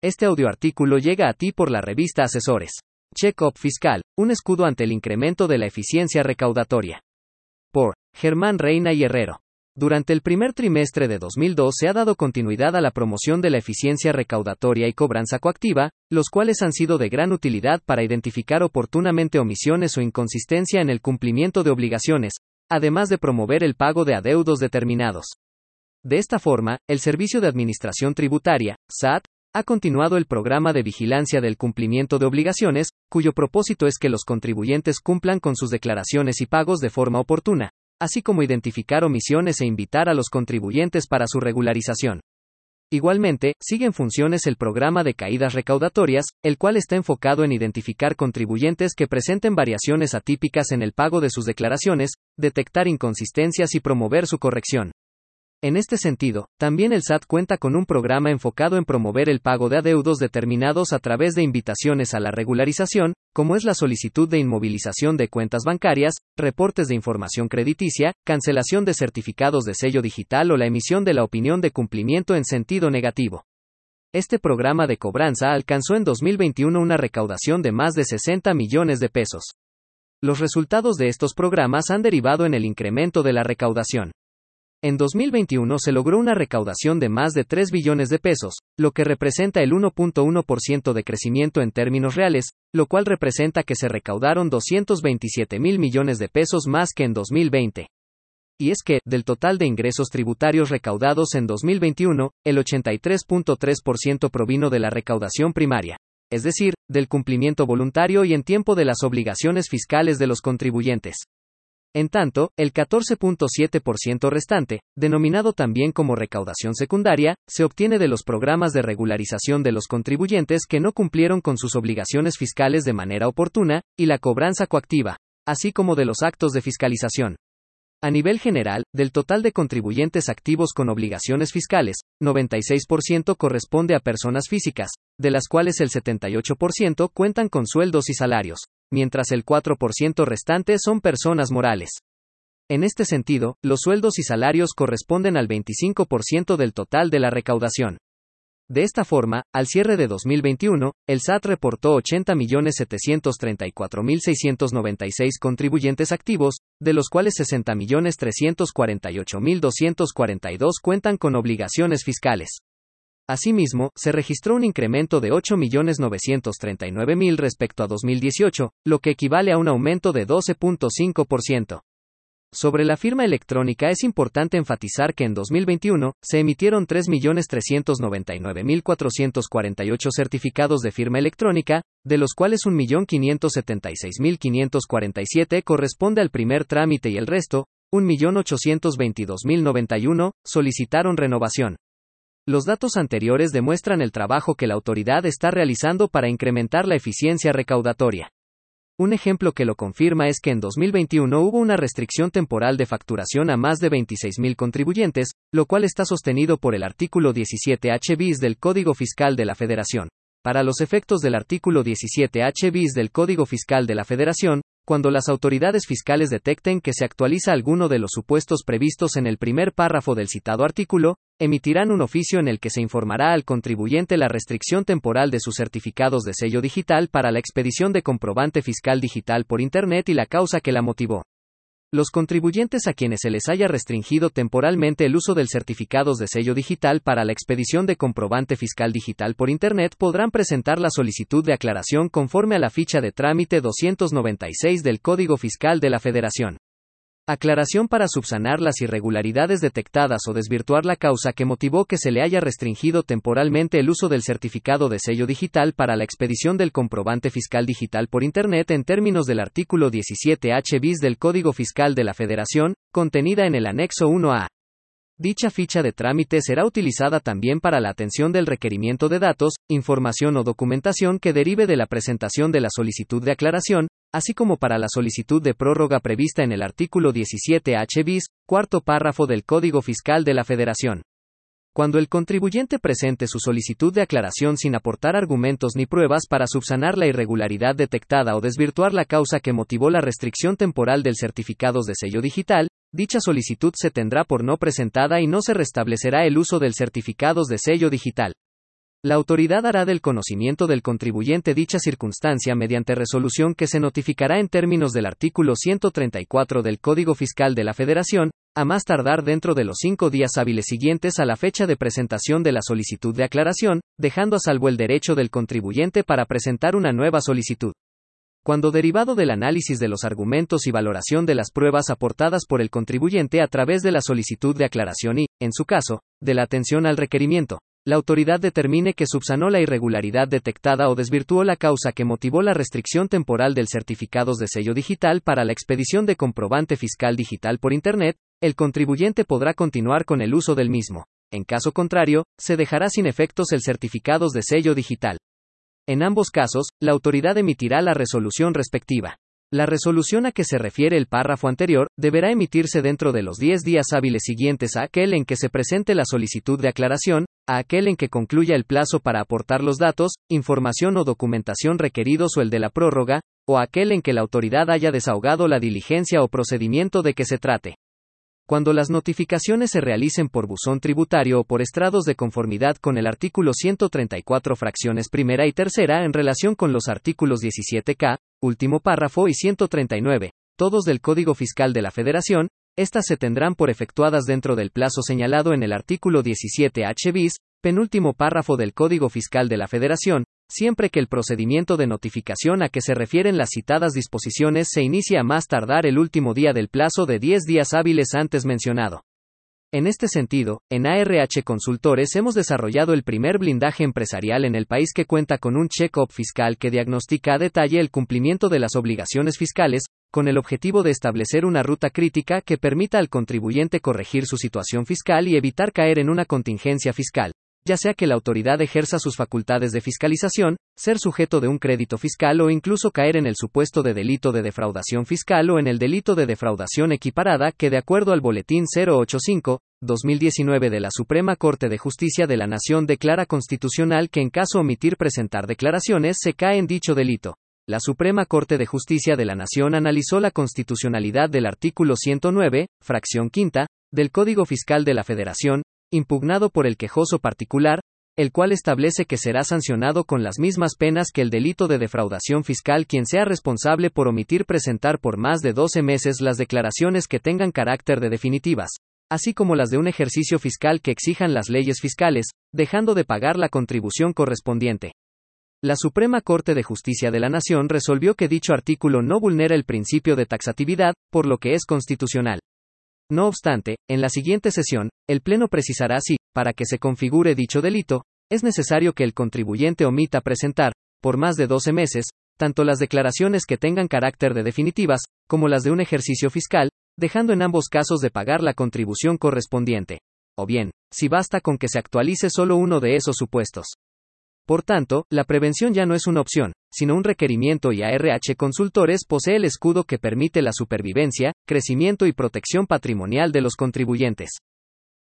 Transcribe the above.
Este audioartículo llega a ti por la revista Asesores. Check-up Fiscal, un escudo ante el incremento de la eficiencia recaudatoria. Por Germán Reina y Herrero. Durante el primer trimestre de 2002 se ha dado continuidad a la promoción de la eficiencia recaudatoria y cobranza coactiva, los cuales han sido de gran utilidad para identificar oportunamente omisiones o inconsistencia en el cumplimiento de obligaciones, además de promover el pago de adeudos determinados. De esta forma, el Servicio de Administración Tributaria, SAT, ha continuado el programa de vigilancia del cumplimiento de obligaciones, cuyo propósito es que los contribuyentes cumplan con sus declaraciones y pagos de forma oportuna, así como identificar omisiones e invitar a los contribuyentes para su regularización. Igualmente, sigue en funciones el programa de caídas recaudatorias, el cual está enfocado en identificar contribuyentes que presenten variaciones atípicas en el pago de sus declaraciones, detectar inconsistencias y promover su corrección. En este sentido, también el SAT cuenta con un programa enfocado en promover el pago de adeudos determinados a través de invitaciones a la regularización, como es la solicitud de inmovilización de cuentas bancarias, reportes de información crediticia, cancelación de certificados de sello digital o la emisión de la opinión de cumplimiento en sentido negativo. Este programa de cobranza alcanzó en 2021 una recaudación de más de 60 millones de pesos. Los resultados de estos programas han derivado en el incremento de la recaudación. En 2021 se logró una recaudación de más de 3 billones de pesos, lo que representa el 1.1% de crecimiento en términos reales, lo cual representa que se recaudaron 227 mil millones de pesos más que en 2020. Y es que, del total de ingresos tributarios recaudados en 2021, el 83.3% provino de la recaudación primaria, es decir, del cumplimiento voluntario y en tiempo de las obligaciones fiscales de los contribuyentes. En tanto, el 14.7% restante, denominado también como recaudación secundaria, se obtiene de los programas de regularización de los contribuyentes que no cumplieron con sus obligaciones fiscales de manera oportuna, y la cobranza coactiva, así como de los actos de fiscalización. A nivel general, del total de contribuyentes activos con obligaciones fiscales, 96% corresponde a personas físicas, de las cuales el 78% cuentan con sueldos y salarios, mientras el 4% restante son personas morales. En este sentido, los sueldos y salarios corresponden al 25% del total de la recaudación. De esta forma, al cierre de 2021, el SAT reportó 80.734.696 contribuyentes activos, de los cuales 60.348.242 cuentan con obligaciones fiscales. Asimismo, se registró un incremento de 8.939.000 respecto a 2018, lo que equivale a un aumento de 12.5%. Sobre la firma electrónica es importante enfatizar que en 2021 se emitieron 3.399.448 certificados de firma electrónica, de los cuales 1.576.547 corresponde al primer trámite y el resto, 1.822.091, solicitaron renovación. Los datos anteriores demuestran el trabajo que la autoridad está realizando para incrementar la eficiencia recaudatoria. Un ejemplo que lo confirma es que en 2021 hubo una restricción temporal de facturación a más de 26.000 contribuyentes, lo cual está sostenido por el artículo 17H bis del Código Fiscal de la Federación. Para los efectos del artículo 17H bis del Código Fiscal de la Federación, cuando las autoridades fiscales detecten que se actualiza alguno de los supuestos previstos en el primer párrafo del citado artículo, emitirán un oficio en el que se informará al contribuyente la restricción temporal de sus certificados de sello digital para la expedición de comprobante fiscal digital por Internet y la causa que la motivó. Los contribuyentes a quienes se les haya restringido temporalmente el uso del certificados de sello digital para la expedición de comprobante fiscal digital por Internet podrán presentar la solicitud de aclaración conforme a la ficha de trámite 296 del Código Fiscal de la Federación. Aclaración para subsanar las irregularidades detectadas o desvirtuar la causa que motivó que se le haya restringido temporalmente el uso del certificado de sello digital para la expedición del comprobante fiscal digital por Internet en términos del artículo 17H bis del Código Fiscal de la Federación, contenida en el anexo 1A. Dicha ficha de trámite será utilizada también para la atención del requerimiento de datos, información o documentación que derive de la presentación de la solicitud de aclaración, así como para la solicitud de prórroga prevista en el artículo 17H bis, cuarto párrafo del Código Fiscal de la Federación. Cuando el contribuyente presente su solicitud de aclaración sin aportar argumentos ni pruebas para subsanar la irregularidad detectada o desvirtuar la causa que motivó la restricción temporal del certificados de sello digital, dicha solicitud se tendrá por no presentada y no se restablecerá el uso del certificados de sello digital. La autoridad hará del conocimiento del contribuyente dicha circunstancia mediante resolución que se notificará en términos del artículo 134 del Código Fiscal de la Federación, a más tardar dentro de los cinco días hábiles siguientes a la fecha de presentación de la solicitud de aclaración, dejando a salvo el derecho del contribuyente para presentar una nueva solicitud. Cuando derivado del análisis de los argumentos y valoración de las pruebas aportadas por el contribuyente a través de la solicitud de aclaración y, en su caso, de la atención al requerimiento, la autoridad determine que subsanó la irregularidad detectada o desvirtuó la causa que motivó la restricción temporal del certificados de sello digital para la expedición de comprobante fiscal digital por Internet, el contribuyente podrá continuar con el uso del mismo. En caso contrario, se dejará sin efectos el certificados de sello digital. En ambos casos, la autoridad emitirá la resolución respectiva. La resolución a que se refiere el párrafo anterior deberá emitirse dentro de los 10 días hábiles siguientes a aquel en que se presente la solicitud de aclaración, a aquel en que concluya el plazo para aportar los datos, información o documentación requeridos o el de la prórroga, o a aquel en que la autoridad haya desahogado la diligencia o procedimiento de que se trate. Cuando las notificaciones se realicen por buzón tributario o por estrados de conformidad con el artículo 134 fracciones primera y tercera en relación con los artículos 17K, último párrafo y 139, todos del Código Fiscal de la Federación, estas se tendrán por efectuadas dentro del plazo señalado en el artículo 17H bis, penúltimo párrafo del Código Fiscal de la Federación, siempre que el procedimiento de notificación a que se refieren las citadas disposiciones se inicia a más tardar el último día del plazo de 10 días hábiles antes mencionado. En este sentido, en ARH Consultores hemos desarrollado el primer blindaje empresarial en el país que cuenta con un check-up fiscal que diagnostica a detalle el cumplimiento de las obligaciones fiscales, con el objetivo de establecer una ruta crítica que permita al contribuyente corregir su situación fiscal y evitar caer en una contingencia fiscal, ya sea que la autoridad ejerza sus facultades de fiscalización, ser sujeto de un crédito fiscal o incluso caer en el supuesto de delito de defraudación fiscal o en el delito de defraudación equiparada que de acuerdo al Boletín 085, 2019 de la Suprema Corte de Justicia de la Nación declara constitucional que en caso omitir presentar declaraciones se cae en dicho delito. La Suprema Corte de Justicia de la Nación analizó la constitucionalidad del artículo 109, fracción quinta, del Código Fiscal de la Federación, impugnado por el quejoso particular, el cual establece que será sancionado con las mismas penas que el delito de defraudación fiscal quien sea responsable por omitir presentar por más de 12 meses las declaraciones que tengan carácter de definitivas, así como las de un ejercicio fiscal que exijan las leyes fiscales, dejando de pagar la contribución correspondiente. La Suprema Corte de Justicia de la Nación resolvió que dicho artículo no vulnera el principio de taxatividad, por lo que es constitucional. No obstante, en la siguiente sesión, el Pleno precisará si, para que se configure dicho delito, es necesario que el contribuyente omita presentar, por más de 12 meses, tanto las declaraciones que tengan carácter de definitivas, como las de un ejercicio fiscal, dejando en ambos casos de pagar la contribución correspondiente. O bien, si basta con que se actualice solo uno de esos supuestos. Por tanto, la prevención ya no es una opción, sino un requerimiento y ARH Consultores posee el escudo que permite la supervivencia, crecimiento y protección patrimonial de los contribuyentes.